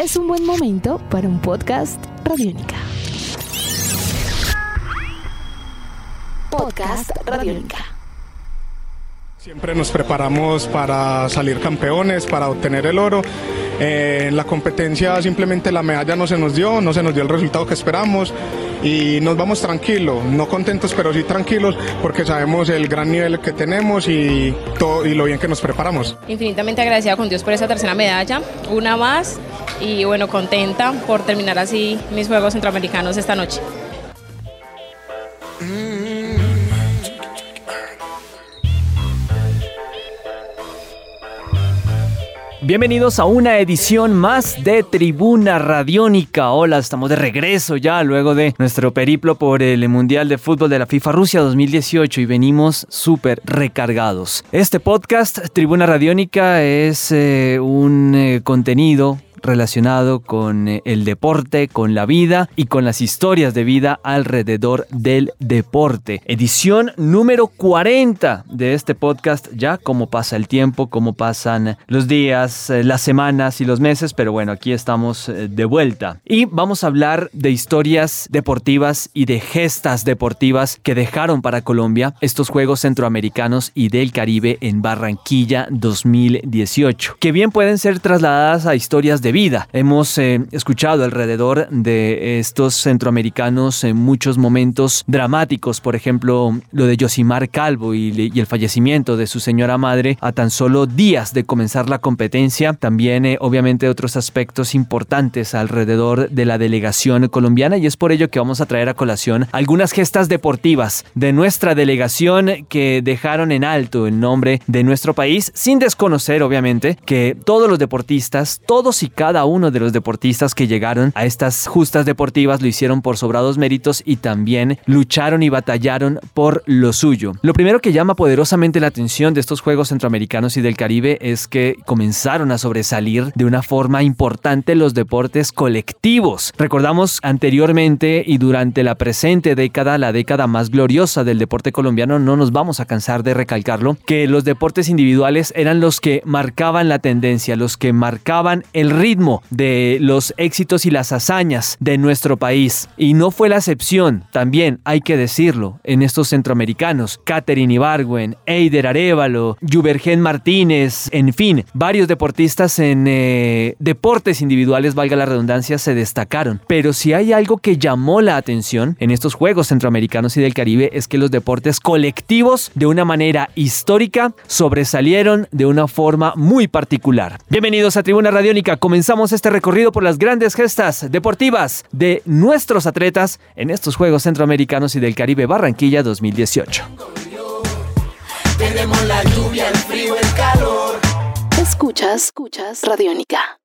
es un buen momento para un podcast Radiónica. Podcast Radiónica. Siempre nos preparamos para salir campeones, para obtener el oro. Eh, en la competencia simplemente la medalla no se nos dio, no se nos dio el resultado que esperamos y nos vamos tranquilos, no contentos pero sí tranquilos porque sabemos el gran nivel que tenemos y, todo, y lo bien que nos preparamos. Infinitamente agradecida con Dios por esa tercera medalla, una más y bueno, contenta por terminar así mis Juegos Centroamericanos esta noche. Bienvenidos a una edición más de Tribuna Radiónica. Hola, estamos de regreso ya luego de nuestro periplo por el Mundial de Fútbol de la FIFA Rusia 2018 y venimos súper recargados. Este podcast, Tribuna Radiónica, es eh, un eh, contenido relacionado con eh, el deporte, con la vida y con las historias de vida alrededor del deporte. Edición número 40 de este podcast, ya como pasa el tiempo, como pasan los días, eh, las semanas y los meses, pero bueno, aquí estamos eh, de vuelta. Y vamos a hablar de historias deportivas y de gestas deportivas que dejaron para Colombia estos Juegos Centroamericanos y del Caribe en Barranquilla 2018, que bien pueden ser trasladadas a historias de vida. Hemos eh, escuchado alrededor de estos centroamericanos en muchos momentos dramáticos, por ejemplo, lo de Yosimar Calvo y, el fallecimiento de su señora madre a tan solo días de comenzar la competencia. También, eh, obviamente, otros aspectos importantes alrededor de la delegación colombiana y es por ello que vamos a traer a colación algunas gestas deportivas de nuestra delegación que dejaron en alto el nombre de nuestro país, sin desconocer, obviamente, que todos los deportistas, todos y cada uno de los deportistas que llegaron a estas justas deportivas lo hicieron por sobrados méritos y también lucharon y batallaron por lo suyo. Lo primero que llama poderosamente la atención de estos Juegos Centroamericanos y del Caribe es que comenzaron a sobresalir de una forma importante los deportes colectivos. Recordamos anteriormente y durante la presente década, la década más gloriosa del deporte colombiano, no nos vamos a cansar de recalcarlo, que los deportes individuales eran los que marcaban la tendencia, los que marcaban el ritmo de los éxitos y las hazañas de nuestro país. Y no fue la excepción, también hay que decirlo, en estos centroamericanos. Catherine Ibargüen, Eider Arevalo, Jubergen Martínez, en fin, varios deportistas en eh, deportes individuales, valga la redundancia, se destacaron. Pero si hay algo que llamó la atención en estos Juegos Centroamericanos y del Caribe es que los deportes colectivos, de una manera histórica, sobresalieron de una forma muy particular. Bienvenidos a Tribuna Radiónica, comenzamos este recorrido por las grandes gestas deportivas de nuestros atletas en estos Juegos Centroamericanos y del Caribe Barranquilla 2018. Tenemos la lluvia, el frío, el calor. Escuchas, escuchas Radiónica.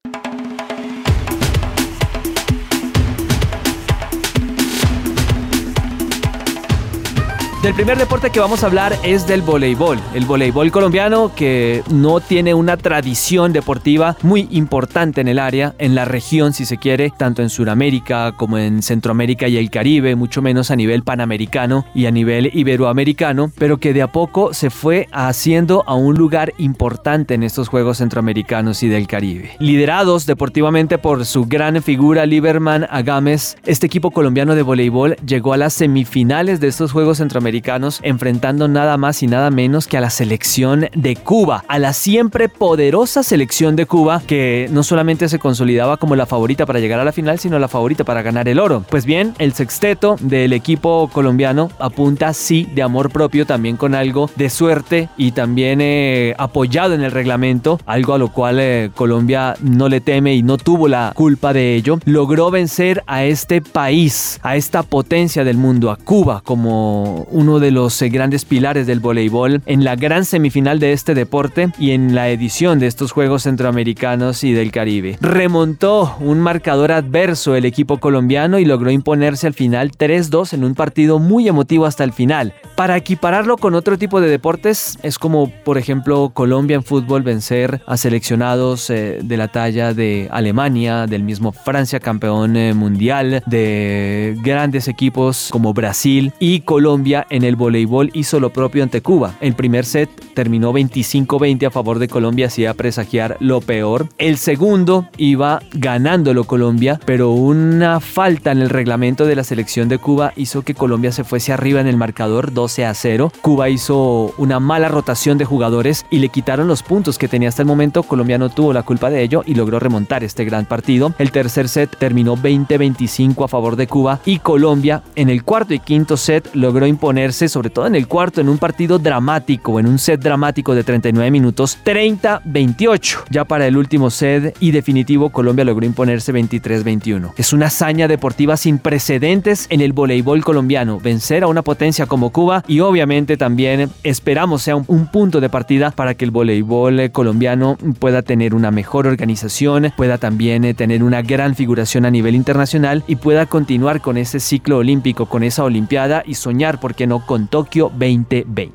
El primer deporte que vamos a hablar es del voleibol. El voleibol colombiano que no tiene una tradición deportiva muy importante en el área, en la región si se quiere, tanto en Sudamérica como en Centroamérica y el Caribe, mucho menos a nivel panamericano y a nivel iberoamericano, pero que de a poco se fue haciendo a un lugar importante en estos Juegos Centroamericanos y del Caribe. Liderados deportivamente por su gran figura Lieberman Agames, este equipo colombiano de voleibol llegó a las semifinales de estos Juegos Centroamericanos enfrentando nada más y nada menos que a la selección de Cuba, a la siempre poderosa selección de Cuba que no solamente se consolidaba como la favorita para llegar a la final, sino la favorita para ganar el oro. Pues bien, el sexteto del equipo colombiano apunta sí de amor propio, también con algo de suerte y también eh, apoyado en el reglamento, algo a lo cual eh, Colombia no le teme y no tuvo la culpa de ello, logró vencer a este país, a esta potencia del mundo, a Cuba como un uno de los eh, grandes pilares del voleibol en la gran semifinal de este deporte y en la edición de estos Juegos Centroamericanos y del Caribe. Remontó un marcador adverso el equipo colombiano y logró imponerse al final 3-2 en un partido muy emotivo hasta el final. Para equipararlo con otro tipo de deportes es como por ejemplo Colombia en fútbol vencer a seleccionados eh, de la talla de Alemania, del mismo Francia campeón eh, mundial, de grandes equipos como Brasil y Colombia en el voleibol hizo lo propio ante Cuba. El primer set terminó 25-20 a favor de Colombia, hacía presagiar lo peor. El segundo iba ganándolo Colombia, pero una falta en el reglamento de la selección de Cuba hizo que Colombia se fuese arriba en el marcador 12 a 0. Cuba hizo una mala rotación de jugadores y le quitaron los puntos que tenía hasta el momento. Colombia no tuvo la culpa de ello y logró remontar este gran partido. El tercer set terminó 20-25 a favor de Cuba y Colombia en el cuarto y quinto set logró imponerse, sobre todo en el cuarto, en un partido dramático, en un set dramático de 39 minutos, 30-28. Ya para el último set y definitivo, Colombia logró imponerse 23-21. Es una hazaña deportiva sin precedentes en el voleibol colombiano, vencer a una potencia como Cuba y obviamente también esperamos sea un, un punto de partida para que el voleibol colombiano pueda tener una mejor organización, pueda también tener una gran figuración a nivel internacional y pueda continuar con ese ciclo olímpico, con esa Olimpiada y soñar, ¿por qué no?, con Tokio 2020.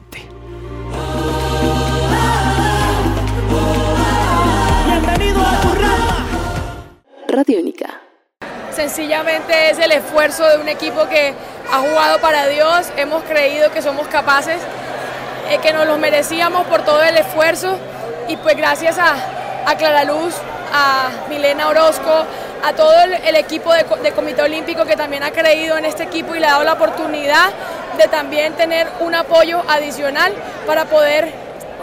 Bienvenido a Radiónica. Sencillamente es el esfuerzo de un equipo que ha jugado para Dios, hemos creído que somos capaces, eh, que nos lo merecíamos por todo el esfuerzo y pues gracias a, a Clara Luz, a Milena Orozco, a todo el, equipo de, Comité Olímpico que también ha creído en este equipo y le ha dado la oportunidad de también tener un apoyo adicional para poder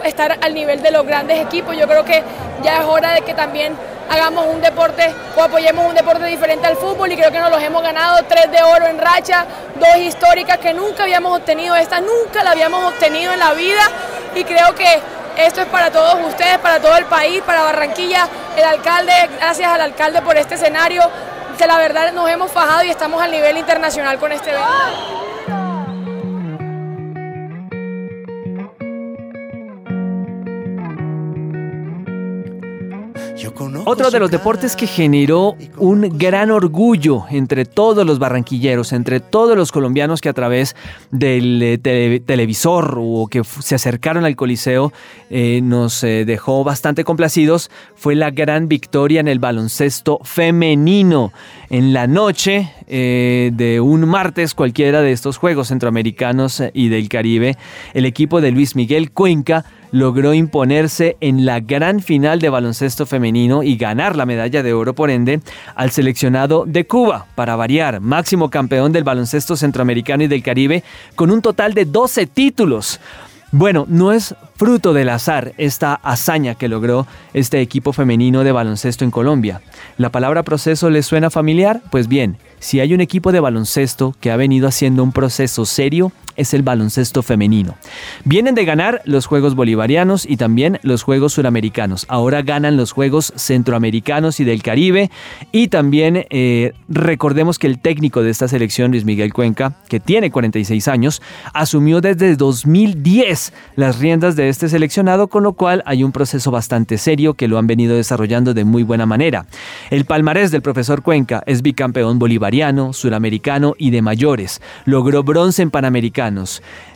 estar al nivel de los grandes equipos. Yo creo que ya es hora de que también hagamos un deporte o apoyemos un deporte diferente al fútbol y creo que nos los hemos ganado, tres de oro en racha, dos históricas que nunca habíamos obtenido, esta nunca la habíamos obtenido en la vida y creo que esto es para todos ustedes, para todo el país, para Barranquilla, el alcalde, gracias al alcalde por este escenario, que la verdad nos hemos fajado y estamos al nivel internacional con este evento. Otro de los deportes que generó un gran orgullo entre todos los barranquilleros, entre todos los colombianos que a través del eh, televisor o que se acercaron al Coliseo eh, nos eh, dejó bastante complacidos, fue la gran victoria en el baloncesto femenino. En la noche de un martes cualquiera de estos Juegos Centroamericanos y del Caribe, el equipo de Luis Miguel Cuenca logró imponerse en la gran final de baloncesto femenino y ganar la medalla de oro por ende al seleccionado de Cuba, para variar, máximo campeón del baloncesto centroamericano y del Caribe, con un total de 12 títulos. Bueno, no es fruto del azar esta hazaña que logró este equipo femenino de baloncesto en Colombia. ¿La palabra proceso les suena familiar? Pues bien, si hay un equipo de baloncesto que ha venido haciendo un proceso serio, es el baloncesto femenino. Vienen de ganar los Juegos Bolivarianos y también los Juegos Suramericanos. Ahora ganan los Juegos Centroamericanos y del Caribe. Y también eh, recordemos que el técnico de esta selección, Luis Miguel Cuenca, que tiene 46 años, asumió desde 2010 las riendas este seleccionado, con lo cual hay un proceso bastante serio que lo han venido desarrollando de muy buena manera. El palmarés del profesor Cuenca es bicampeón bolivariano, suramericano y de mayores. Logró bronce en Panamericano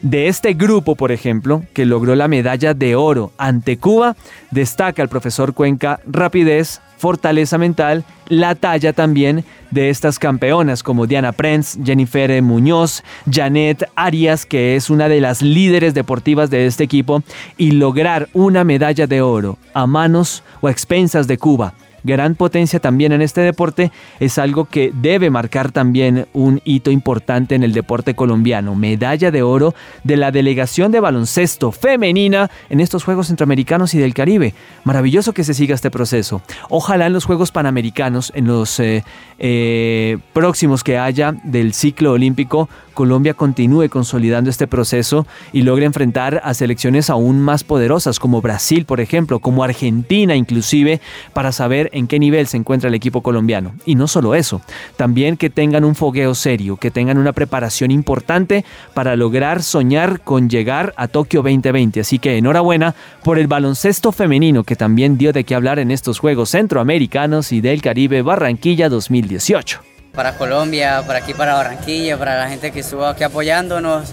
de este grupo, por ejemplo, que logró la medalla de oro ante Cuba, destaca el profesor Cuenca rapidez, fortaleza mental, la talla también de estas campeonas como Diana Prenz, Jennifer Muñoz, Janet Arias, que es una de las líderes deportivas de este equipo, y lograr una medalla de oro a manos o a expensas de Cuba gran potencia también en este deporte, es algo que debe marcar también un hito importante en el deporte colombiano. Medalla de oro de la delegación de baloncesto femenina en estos Juegos Centroamericanos y del Caribe. Maravilloso que se siga este proceso. Ojalá en los Juegos Panamericanos, en los eh, eh, próximos que haya del ciclo olímpico, Colombia continúe consolidando este proceso y logre enfrentar a selecciones aún más poderosas como Brasil, por ejemplo, como Argentina inclusive, para saber en qué nivel se encuentra el equipo colombiano. Y no solo eso, también que tengan un fogueo serio, que tengan una preparación importante para lograr soñar con llegar a Tokio 2020. Así que enhorabuena por el baloncesto femenino que también dio de qué hablar en estos Juegos Centroamericanos y del Caribe Barranquilla 2018 para Colombia, para aquí, para Barranquilla, para la gente que estuvo aquí apoyándonos,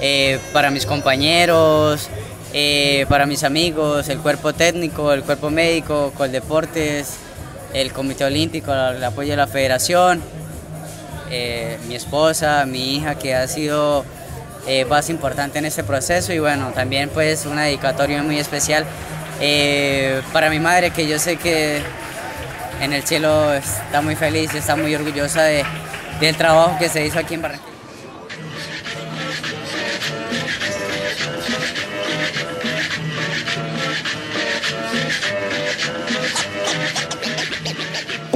eh, para mis compañeros, eh, para mis amigos, el cuerpo técnico, el cuerpo médico, Coldeportes, el Comité Olímpico, el apoyo de la federación, eh, mi esposa, mi hija que ha sido eh, más importante en este proceso y bueno, también pues una dedicatoria muy especial eh, para mi madre que yo sé que en el cielo está muy feliz está muy orgullosa de, del trabajo que se hizo aquí en Barranquilla.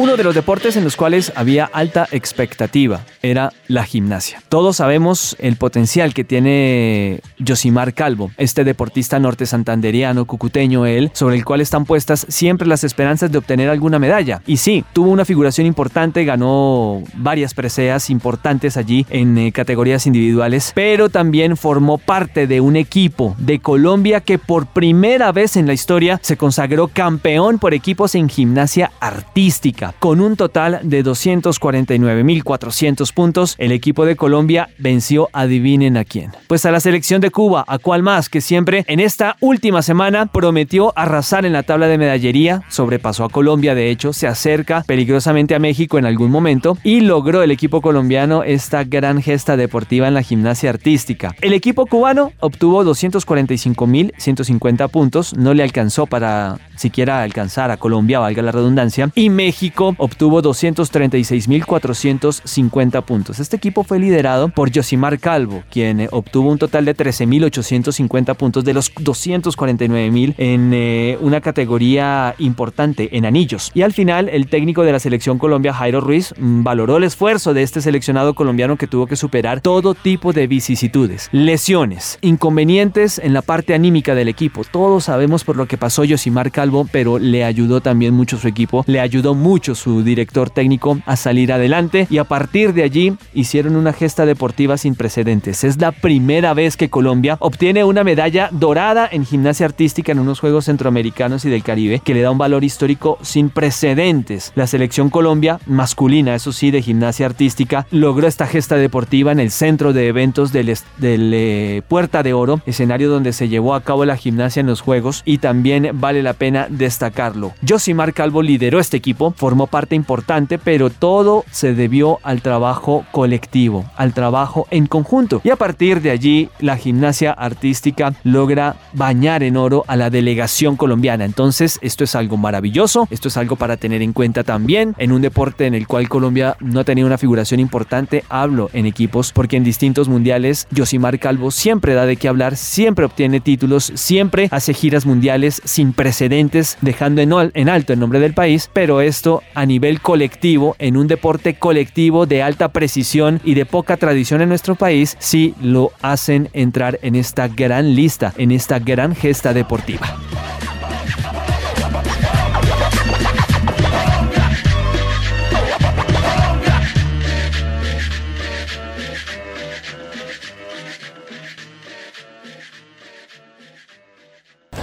Uno de los deportes en los cuales había alta expectativa era la gimnasia. Todos sabemos el potencial que tiene Josimar Calvo, este deportista norte santanderiano, cucuteño él, sobre el cual están puestas siempre las esperanzas de obtener alguna medalla. Y sí, tuvo una figuración importante, ganó varias preseas importantes allí en eh, categorías individuales, pero también formó parte de un equipo de Colombia que por primera vez en la historia se consagró campeón por equipos en gimnasia artística. Con un total de 249.400 puntos, el equipo de Colombia venció, adivinen a quién. Pues a la selección de Cuba, a cual más que siempre en esta última semana prometió arrasar en la tabla de medallería, sobrepasó a Colombia, de hecho se acerca peligrosamente a México en algún momento y logró el equipo colombiano esta gran gesta deportiva en la gimnasia artística. El equipo cubano obtuvo 245.150 puntos, no le alcanzó para siquiera alcanzar a Colombia, valga la redundancia, y México obtuvo 236.450 puntos. Este equipo fue liderado por Josimar Calvo, quien eh, obtuvo un total de 13.850 puntos de los 249.000 en eh, una categoría importante, en anillos. Y al final, el técnico de la selección Colombia, Jairo Ruiz, mm, valoró el esfuerzo de este seleccionado colombiano que tuvo que superar todo tipo de vicisitudes, lesiones, inconvenientes en la parte anímica del equipo. Todos sabemos por lo que pasó Josimar Calvo pero le ayudó también mucho su equipo, le ayudó mucho su director técnico a salir adelante y a partir de allí hicieron una gesta deportiva sin precedentes. Es la primera vez que Colombia obtiene una medalla dorada en gimnasia artística en unos Juegos Centroamericanos y del Caribe que le da un valor histórico sin precedentes. La selección Colombia masculina, eso sí, de gimnasia artística, logró esta gesta deportiva en el centro de eventos del, eh, Puerta de Oro, escenario donde se llevó a cabo la gimnasia en los Juegos y también vale la pena destacarlo. Josimar Calvo lideró este equipo, formó parte importante, pero todo se debió al trabajo colectivo, al trabajo en conjunto. Y a partir de allí, la gimnasia artística logra bañar en oro a la delegación colombiana. Entonces, esto es algo maravilloso, esto es algo para tener en cuenta también en un deporte en el cual Colombia no ha tenido una figuración importante. Hablo en equipos porque en distintos mundiales Josimar Calvo siempre da de qué hablar, siempre obtiene títulos, siempre hace giras mundiales sin precedentes dejando en, alto el nombre del país, pero esto a nivel colectivo, en un deporte colectivo de alta precisión y de poca tradición en nuestro país, sí lo hacen entrar en esta gran lista, en esta gran gesta deportiva.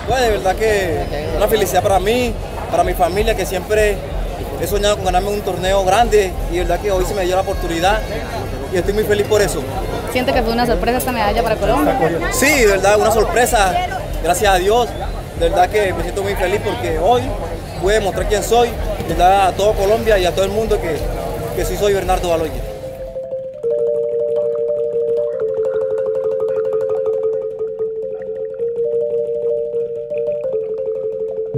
Pues de verdad que una felicidad para mí, para mi familia, que siempre he soñado con ganarme un torneo grande y verdad que hoy se me dio la oportunidad y estoy muy feliz por eso. ¿Siente que fue una sorpresa esta medalla para Colombia? Sí, de verdad, una sorpresa, gracias a Dios. De verdad que me siento muy feliz porque hoy pude mostrar quién soy, de verdad a todo Colombia y a todo el mundo que, que sí soy Bernardo Baloya.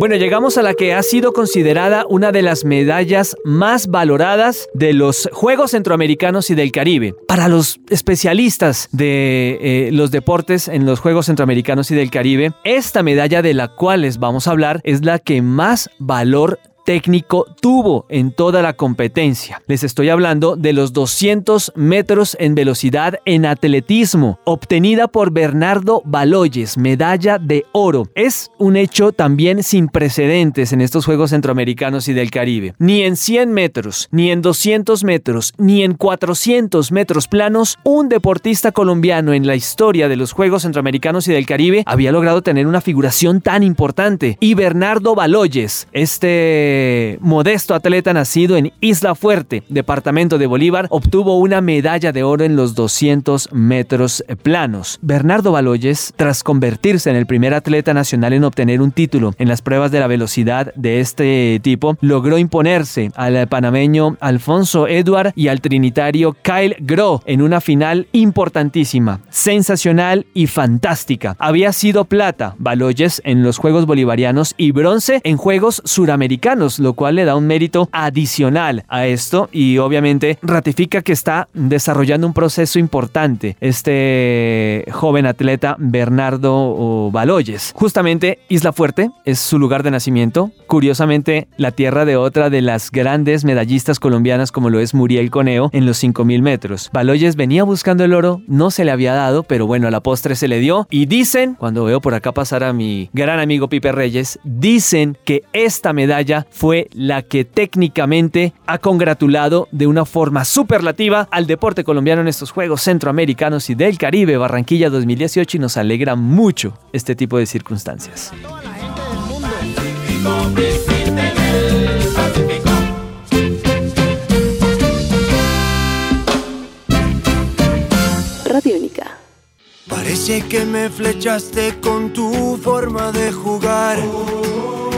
Bueno, llegamos a la que ha sido considerada una de las medallas más valoradas de los Juegos Centroamericanos y del Caribe. Para los especialistas de eh, los deportes en los Juegos Centroamericanos y del Caribe, esta medalla de la cual les vamos a hablar es la que más valor técnico tuvo en toda la competencia. Les estoy hablando de los 200 metros en velocidad en atletismo, obtenida por Bernardo Baloyes, medalla de oro. Es un hecho también sin precedentes en estos Juegos Centroamericanos y del Caribe. Ni en 100 metros, ni en 200 metros, ni en 400 metros planos, un deportista colombiano en la historia de los Juegos Centroamericanos y del Caribe había logrado tener una figuración tan importante. Y Bernardo Baloyes, este Modesto atleta nacido en Isla Fuerte, departamento de Bolívar, obtuvo una medalla de oro en los 200 metros planos. Bernardo Baloyes, tras convertirse en el primer atleta nacional en obtener un título en las pruebas de la velocidad de este tipo, logró imponerse al panameño Alfonso Edward y al trinitario Kyle Gro en una final importantísima, sensacional y fantástica. Había sido plata Baloyes en los Juegos Bolivarianos y bronce en Juegos Suramericanos, lo cual le da un mérito adicional a esto y obviamente ratifica que está desarrollando un proceso importante este joven atleta Bernardo Baloyes. Justamente Isla Fuerte es su lugar de nacimiento, curiosamente la tierra de otra de las grandes medallistas colombianas como lo es Muriel Coneo en los 5000 metros. Baloyes venía buscando el oro, no se le había dado, pero bueno, a la postre se le dio y dicen, cuando veo por acá pasar a mi gran amigo Pipe Reyes, dicen que esta medalla fue la que técnicamente ha congratulado de una forma superlativa al deporte colombiano en estos Juegos Centroamericanos y del Caribe Barranquilla 2018 y nos alegra mucho este tipo de circunstancias. Parece que me flechaste con tu forma de jugar.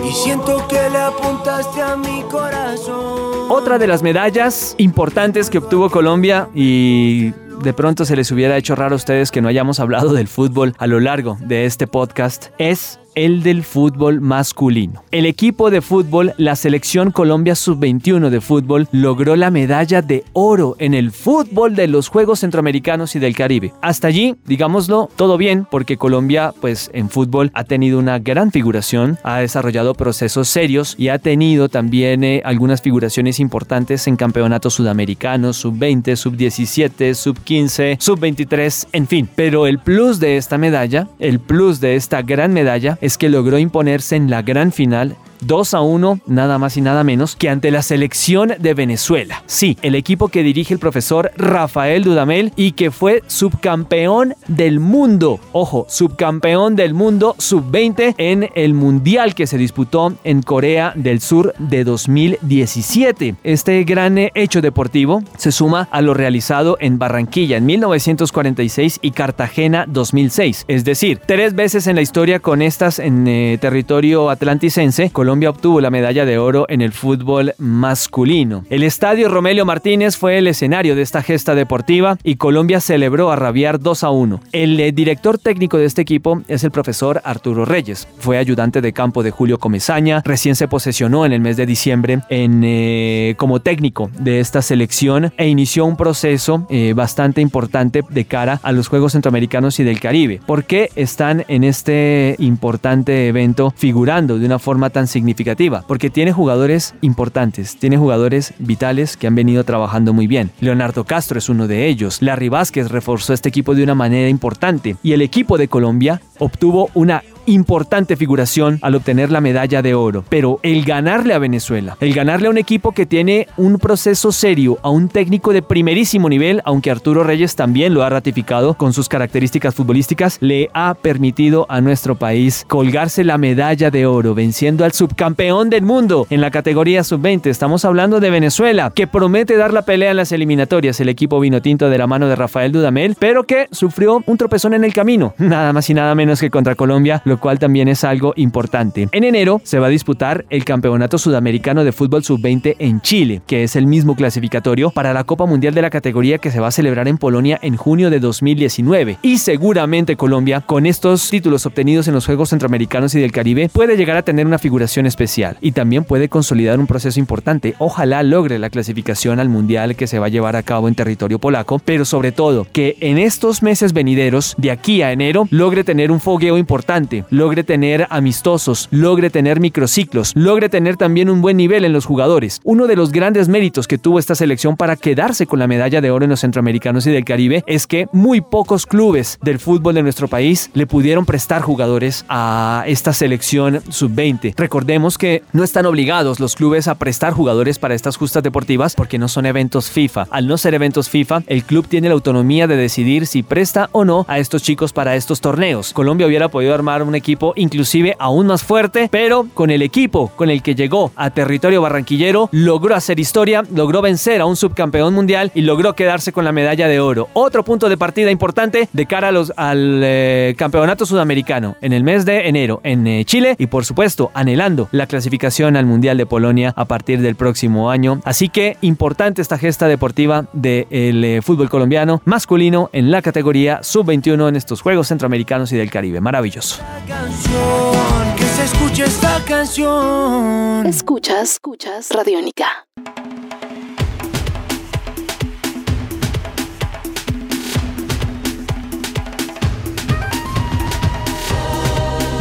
Y siento que le apuntaste a mi corazón. Otra de las medallas importantes que obtuvo Colombia y de pronto se les hubiera hecho raro a ustedes que no hayamos hablado del fútbol a lo largo de este podcast es el del fútbol masculino. El equipo de fútbol, la selección Colombia Sub-21 de fútbol, logró la medalla de oro en el fútbol de los Juegos Centroamericanos y del Caribe. Hasta allí, digámoslo, todo bien, porque Colombia, pues en fútbol, ha tenido una gran figuración, ha desarrollado procesos serios y ha tenido también eh, algunas figuraciones importantes en campeonatos sudamericanos, Sub-20, Sub-17, Sub-15, Sub-23, en fin. Pero el plus de esta medalla, el plus de esta gran medalla, es que logró imponerse en la gran final 2 a 1, nada más y nada menos que ante la selección de Venezuela. Sí, el equipo que dirige el profesor Rafael Dudamel y que fue subcampeón del mundo. Ojo, subcampeón del mundo sub-20 en el mundial que se disputó en Corea del Sur de 2017. Este gran hecho deportivo se suma a lo realizado en Barranquilla en 1946 y Cartagena 2006. Es decir, tres veces en la historia con estas en eh, territorio atlanticense, Colombia obtuvo la medalla de oro en el fútbol masculino. El estadio Romelio Martínez fue el escenario de esta gesta deportiva y Colombia celebró a rabiar 2 a 1. El eh, director técnico de este equipo es el profesor Arturo Reyes. Fue ayudante de campo de Julio Comezaña, recién se posesionó en el mes de diciembre eh, como técnico de esta selección e inició un proceso eh, bastante importante de cara a los Juegos Centroamericanos y del Caribe. ¿Por qué están en este importante evento figurando de una forma tan significativa? Significativa, porque tiene jugadores importantes, tiene jugadores vitales que han venido trabajando muy bien. Leonardo Castro es uno de ellos. Larry Vázquez reforzó este equipo de una manera importante y el equipo de Colombia obtuvo una importante figuración al obtener la medalla de oro. Pero el ganarle a Venezuela, el ganarle a un equipo que tiene un proceso serio, a un técnico de primerísimo nivel, aunque Arturo Reyes también lo ha ratificado con sus características futbolísticas, le ha permitido a nuestro país colgarse la medalla de oro, venciendo al subcampeón del mundo en la categoría sub-20. Estamos hablando de Venezuela, que promete dar la pelea en las eliminatorias, el equipo vino tinto de la mano de Rafael Dudamel, pero que sufrió un tropezón en el camino, nada más y nada menos que contra Colombia, lo cual también es algo importante. En enero se va a disputar el Campeonato Sudamericano de Fútbol Sub-20 en Chile, que es el mismo clasificatorio para la Copa Mundial de la categoría que se va a celebrar en Polonia en junio de 2019. Y seguramente Colombia, con estos títulos obtenidos en los Juegos Centroamericanos y del Caribe, puede llegar a tener una figuración especial y también puede consolidar un proceso importante. Ojalá logre la clasificación al Mundial que se va a llevar a cabo en territorio polaco, pero sobre todo que en estos meses venideros, de aquí a enero, logre tener un fogueo importante, logre tener amistosos, logre tener microciclos, logre tener también un buen nivel en los jugadores. Uno de los grandes méritos que tuvo esta selección para quedarse con la medalla de oro en los centroamericanos y del Caribe es que muy pocos clubes del fútbol de nuestro país le pudieron prestar jugadores a esta selección sub-20. Recordemos que no están obligados los clubes a prestar jugadores para estas justas deportivas porque no son eventos FIFA. Al no ser eventos FIFA, el club tiene la autonomía de decidir si presta o no a estos chicos para estos torneos. Colombia hubiera podido armar un equipo inclusive aún más fuerte, pero con el equipo con el que llegó a territorio barranquillero, logró hacer historia, logró vencer a un subcampeón mundial y logró quedarse con la medalla de oro. Otro punto de partida importante de cara a los, al eh, campeonato sudamericano en el mes de enero en eh, Chile y por supuesto anhelando la clasificación al Mundial de Polonia a partir del próximo año. Así que importante esta gesta deportiva del eh, fútbol colombiano masculino en la categoría sub-21 en estos Juegos Centroamericanos y del Caribe. Maravilloso. Que se escuche esta canción. Escuchas, escuchas Radiónica.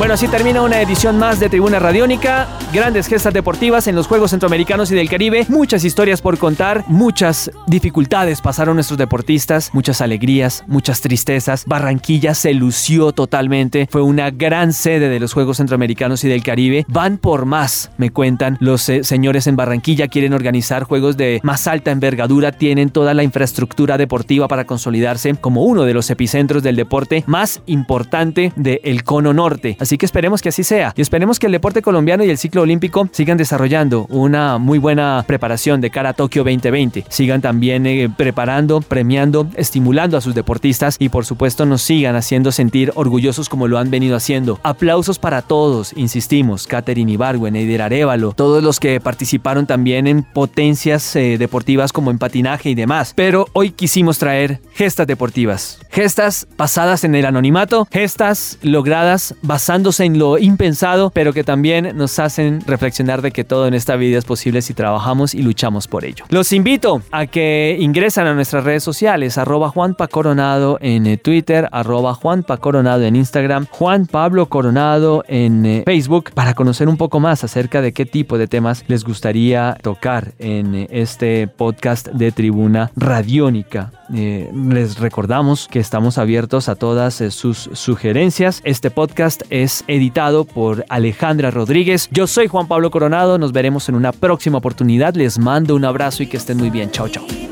Bueno, así termina una edición más de Tribuna Radiónica. Grandes gestas deportivas en los Juegos Centroamericanos y del Caribe. Muchas historias por contar, muchas dificultades pasaron nuestros deportistas, muchas alegrías, muchas tristezas. Barranquilla se lució totalmente. Fue una gran sede de los Juegos Centroamericanos y del Caribe. Van por más, me cuentan. Los eh, señores en Barranquilla quieren organizar juegos de más alta envergadura. Tienen toda la infraestructura deportiva para consolidarse como uno de los epicentros del deporte más importante del cono norte. Que esperemos que así sea y esperemos que el deporte colombiano y el ciclo olímpico sigan desarrollando una muy buena preparación de cara a Tokio 2020. Sigan también eh, preparando, premiando, estimulando a sus deportistas y por supuesto nos sigan haciendo sentir orgullosos como lo han venido haciendo. Aplausos para todos, insistimos, Katherine Ibargüen, Eider Arevalo, todos los que participaron también en potencias eh, deportivas como en patinaje y demás. Pero hoy quisimos traer gestas deportivas, gestas basadas en el anonimato, gestas logradas basando en lo impensado, pero que también nos hacen reflexionar de que todo en esta vida es posible si trabajamos y luchamos por ello. Los invito a que ingresen a nuestras redes sociales, arroba Juanpa Coronado en eh, Twitter, arroba Juanpa Coronado en Instagram, Juan Pablo Coronado en eh, Facebook, para conocer un poco más acerca de qué tipo de temas les gustaría tocar en eh, este podcast de Tribuna Radiónica. les recordamos que estamos abiertos a todas sus sugerencias. Este podcast es editado por Alejandra Rodríguez. Yo soy Juan Pablo Coronado, nos veremos en una próxima oportunidad. Les mando un abrazo y que estén muy bien. Chao, chao.